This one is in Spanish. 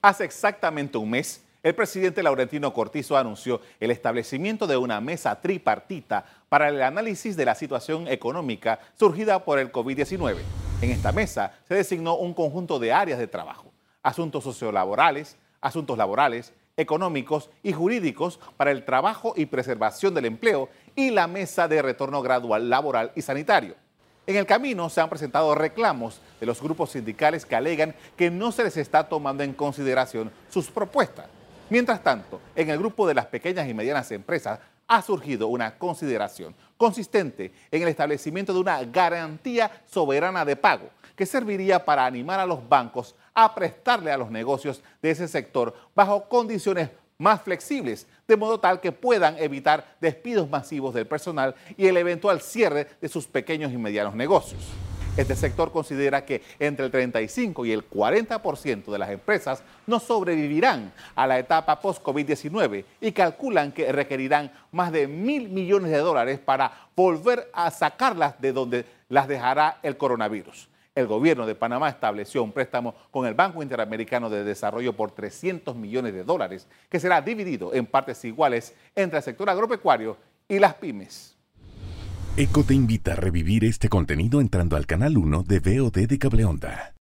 Hace exactamente un mes, el presidente Laurentino Cortizo anunció el establecimiento de una mesa tripartita para el análisis de la situación económica surgida por el COVID-19. En esta mesa se designó un conjunto de áreas de trabajo, asuntos sociolaborales, asuntos laborales, económicos y jurídicos para el trabajo y preservación del empleo y la mesa de retorno gradual laboral y sanitario. En el camino se han presentado reclamos de los grupos sindicales que alegan que no se les está tomando en consideración sus propuestas. Mientras tanto, en el grupo de las pequeñas y medianas empresas ha surgido una consideración consistente en el establecimiento de una garantía soberana de pago que serviría para animar a los bancos a prestarle a los negocios de ese sector bajo condiciones más flexibles, de modo tal que puedan evitar despidos masivos del personal y el eventual cierre de sus pequeños y medianos negocios. Este sector considera que entre el 35 y el 40% de las empresas no sobrevivirán a la etapa post-COVID-19 y calculan que requerirán más de mil millones de dólares para volver a sacarlas de donde las dejará el coronavirus el gobierno de Panamá estableció un préstamo con el Banco Interamericano de Desarrollo por 300 millones de dólares, que será dividido en partes iguales entre el sector agropecuario y las pymes. ECO te invita a revivir este contenido entrando al canal 1 de VOD de Cableonda.